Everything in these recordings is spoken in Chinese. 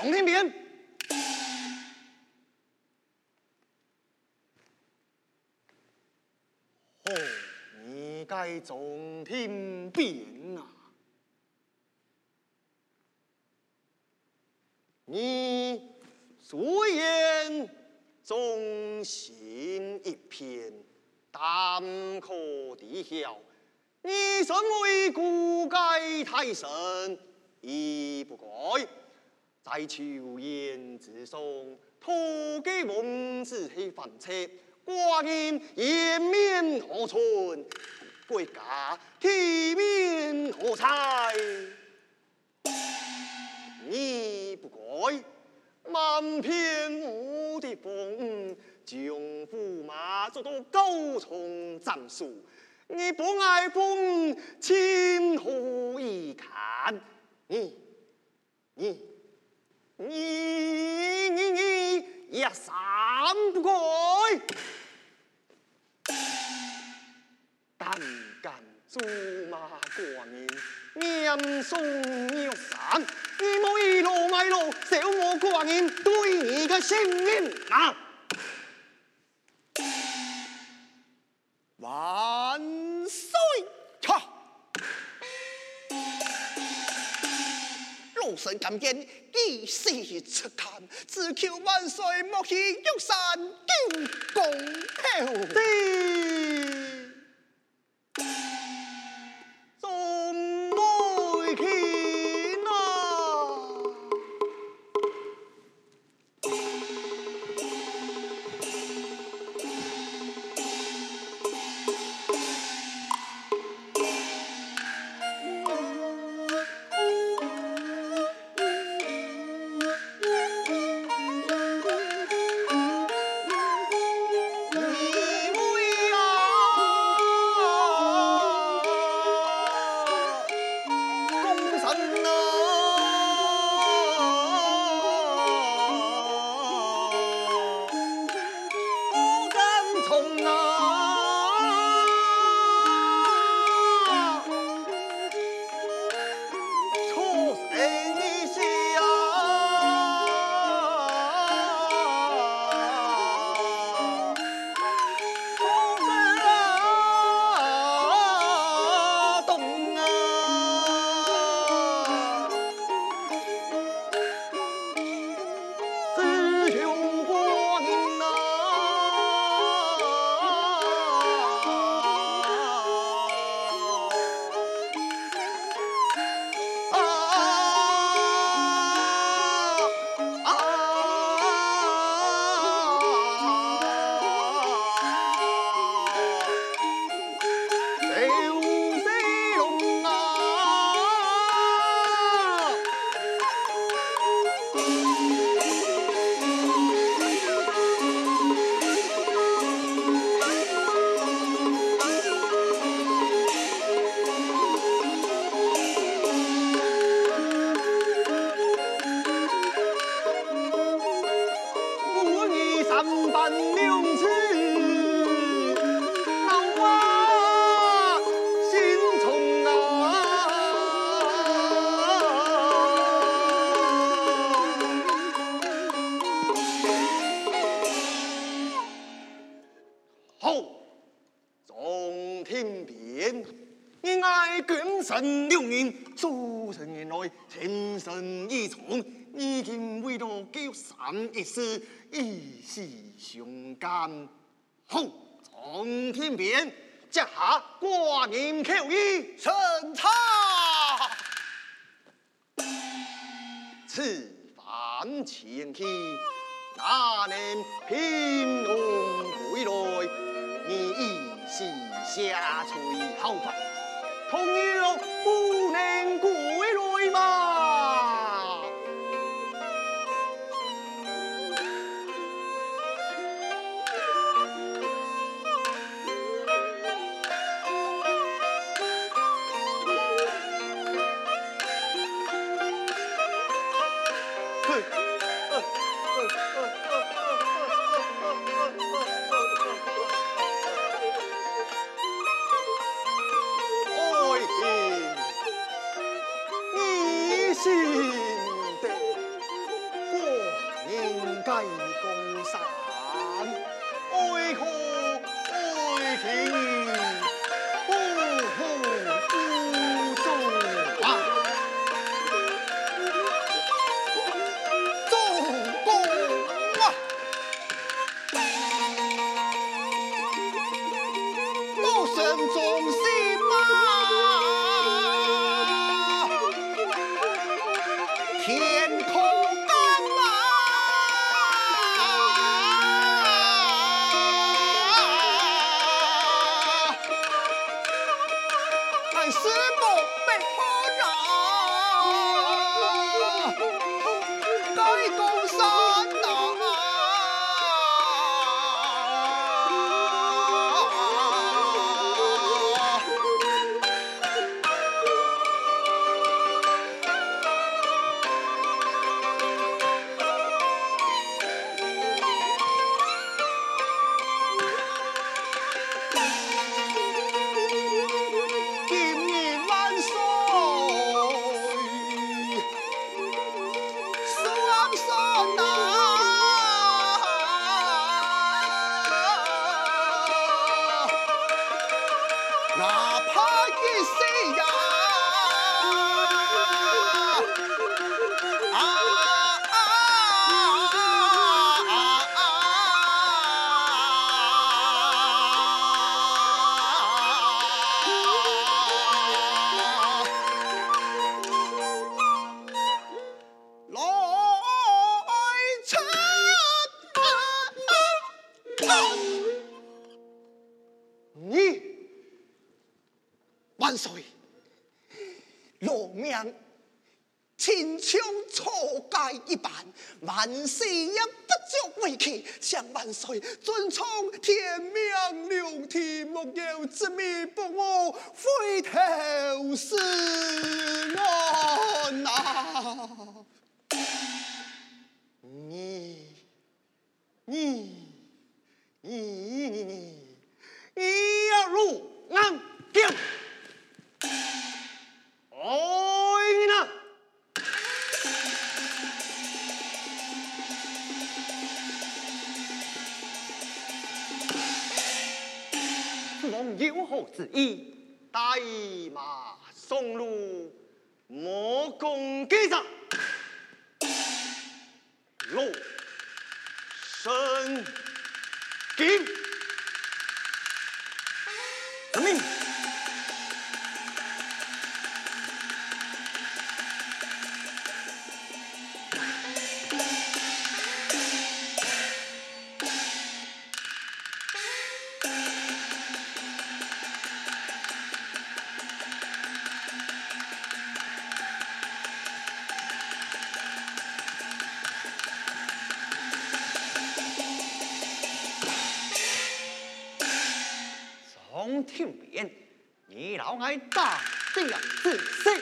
啊！总听鞭，哦，你该总听鞭啊！你虽言忠心一片，但可知晓，你身为古盖太守，亦不该在秋言之上，托给王子去翻车，寡人颜面何存？国家体面何在？你不该瞒骗我的风，将驸马做到高冲斩树。你不爱风，情何以堪？你你你你你也三不该，胆敢阻骂寡人，严嵩要斩。你莫倚老卖老，笑我寡人对你的性命啊！万岁！哈！老神敢言，以世出刊，只求万岁莫欺玉山救公后。对。一时一时雄敢，好，总听鞭，接下挂念口諭，臣查。此番前去，哪能平安归来？你一时下垂好，同样不能归来中。万岁！罗命秦琼错盖一般，万岁也不足为奇。向万岁遵从天命，六体木有执迷，不悟回头是岸呐！你你你你你要入安定？哎呢！此王有何旨意？带马送路，莫共击掌。落神经，听遍，你老爱大这样子谁？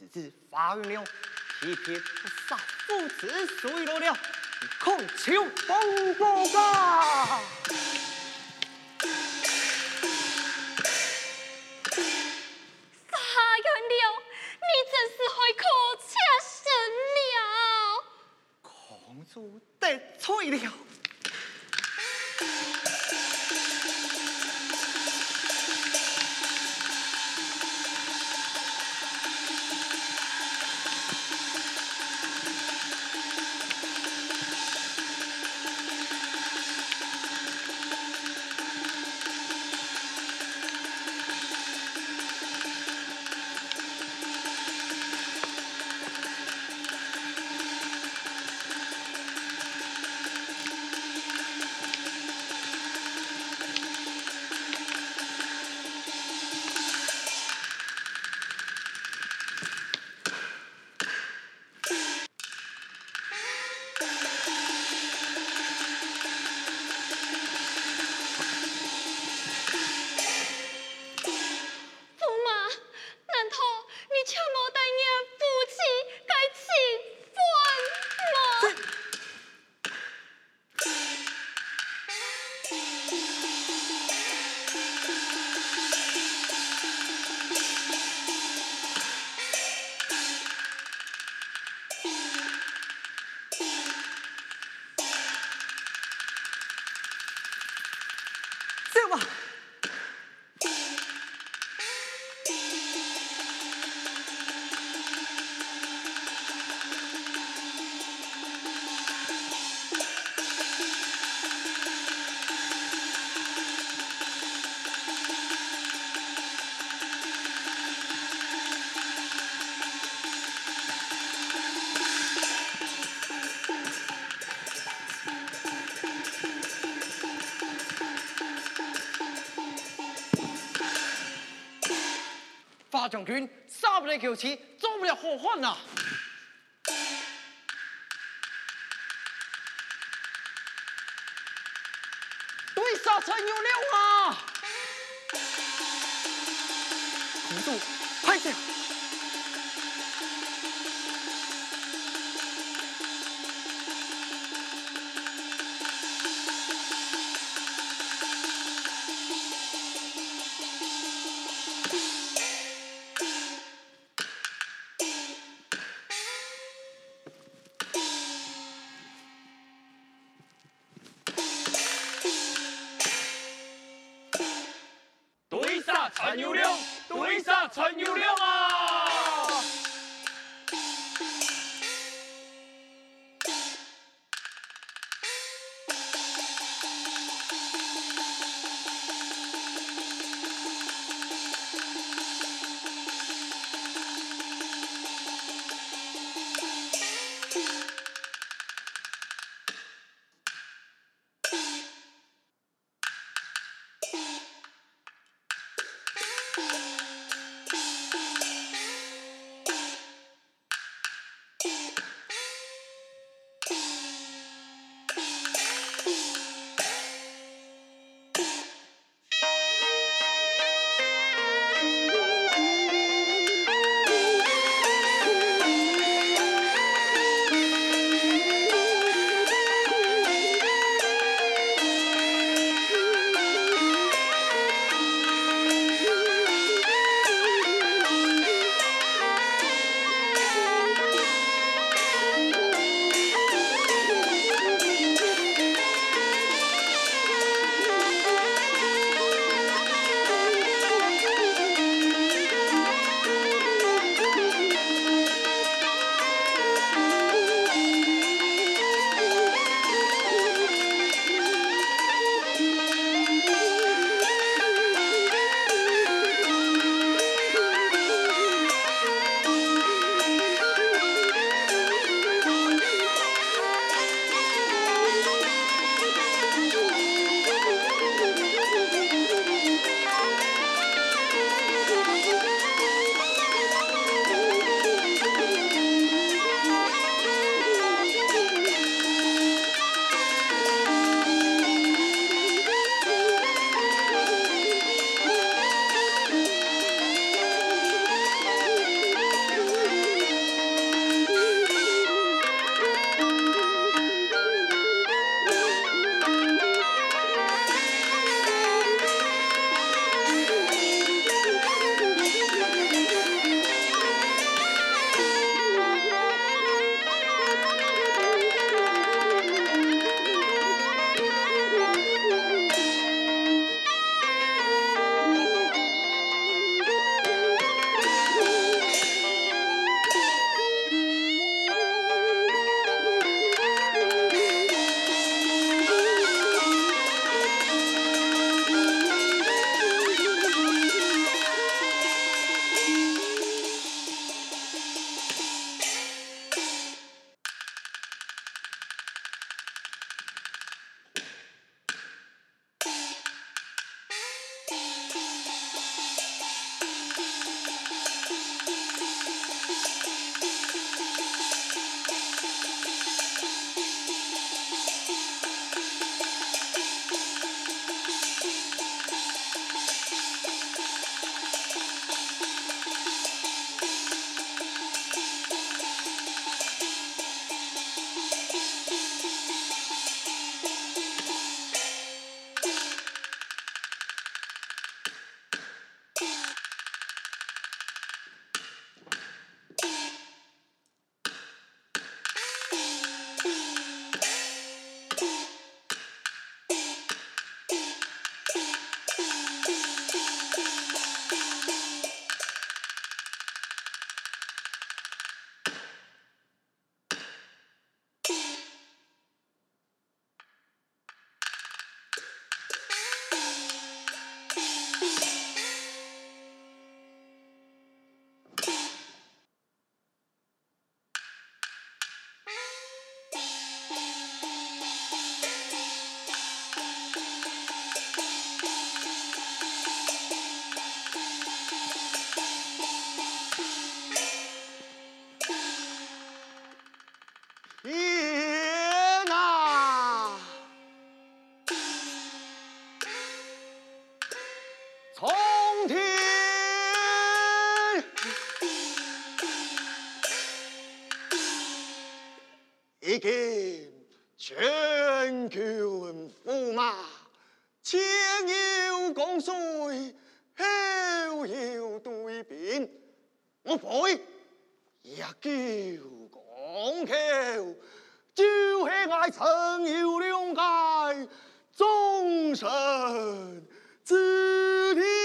发愿之子，发愿了，欺骗不杀父子水落了，空求风波家。得罪了。将军杀不了九旗，做不了好汉呐！对杀陈友谅啊！公主，快点！乱呼骂，要讲衰，口要对扁，我呸！一叫狂叫，就向爱曾游了解，纵身自。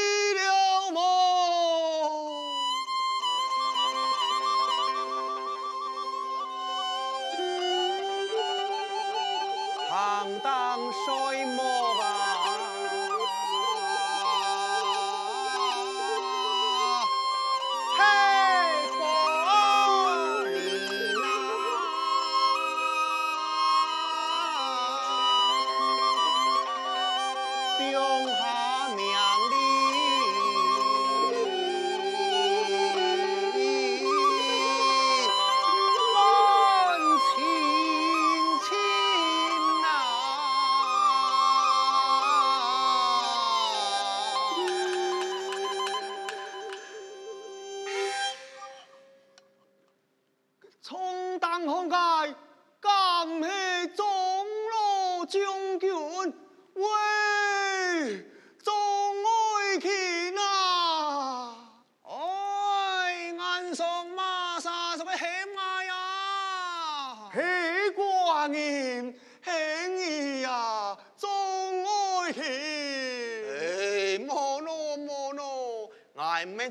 Pyongyang.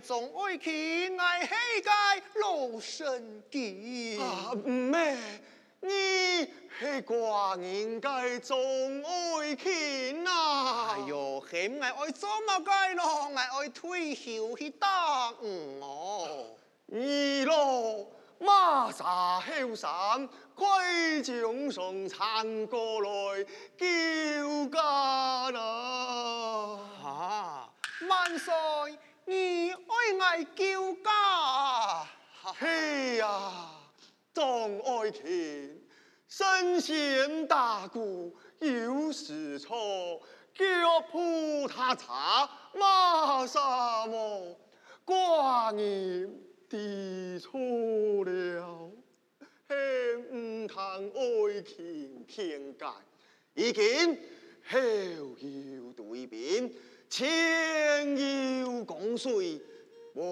总爱去爱世界老神机啊，唔咩？你系寡人该总爱去呐？哎哟，系唔系爱做乜该咯？爱爱退休去打嗯哦。二咯，马沙后山，快将上山过来叫家啦！啊，万岁！你爱爱叫家，嘿呀，众爱听，神仙打鼓有时错，脚步踏查马沙么，寡人知错了，嘿唔通爱听偏见，已经后有对边。前有江水，望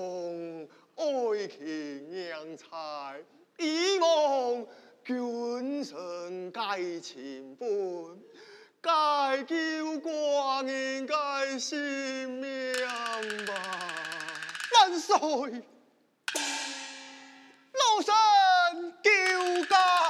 爱卿娘才，以望君臣该情分，该救寡人该性命吧。万岁，高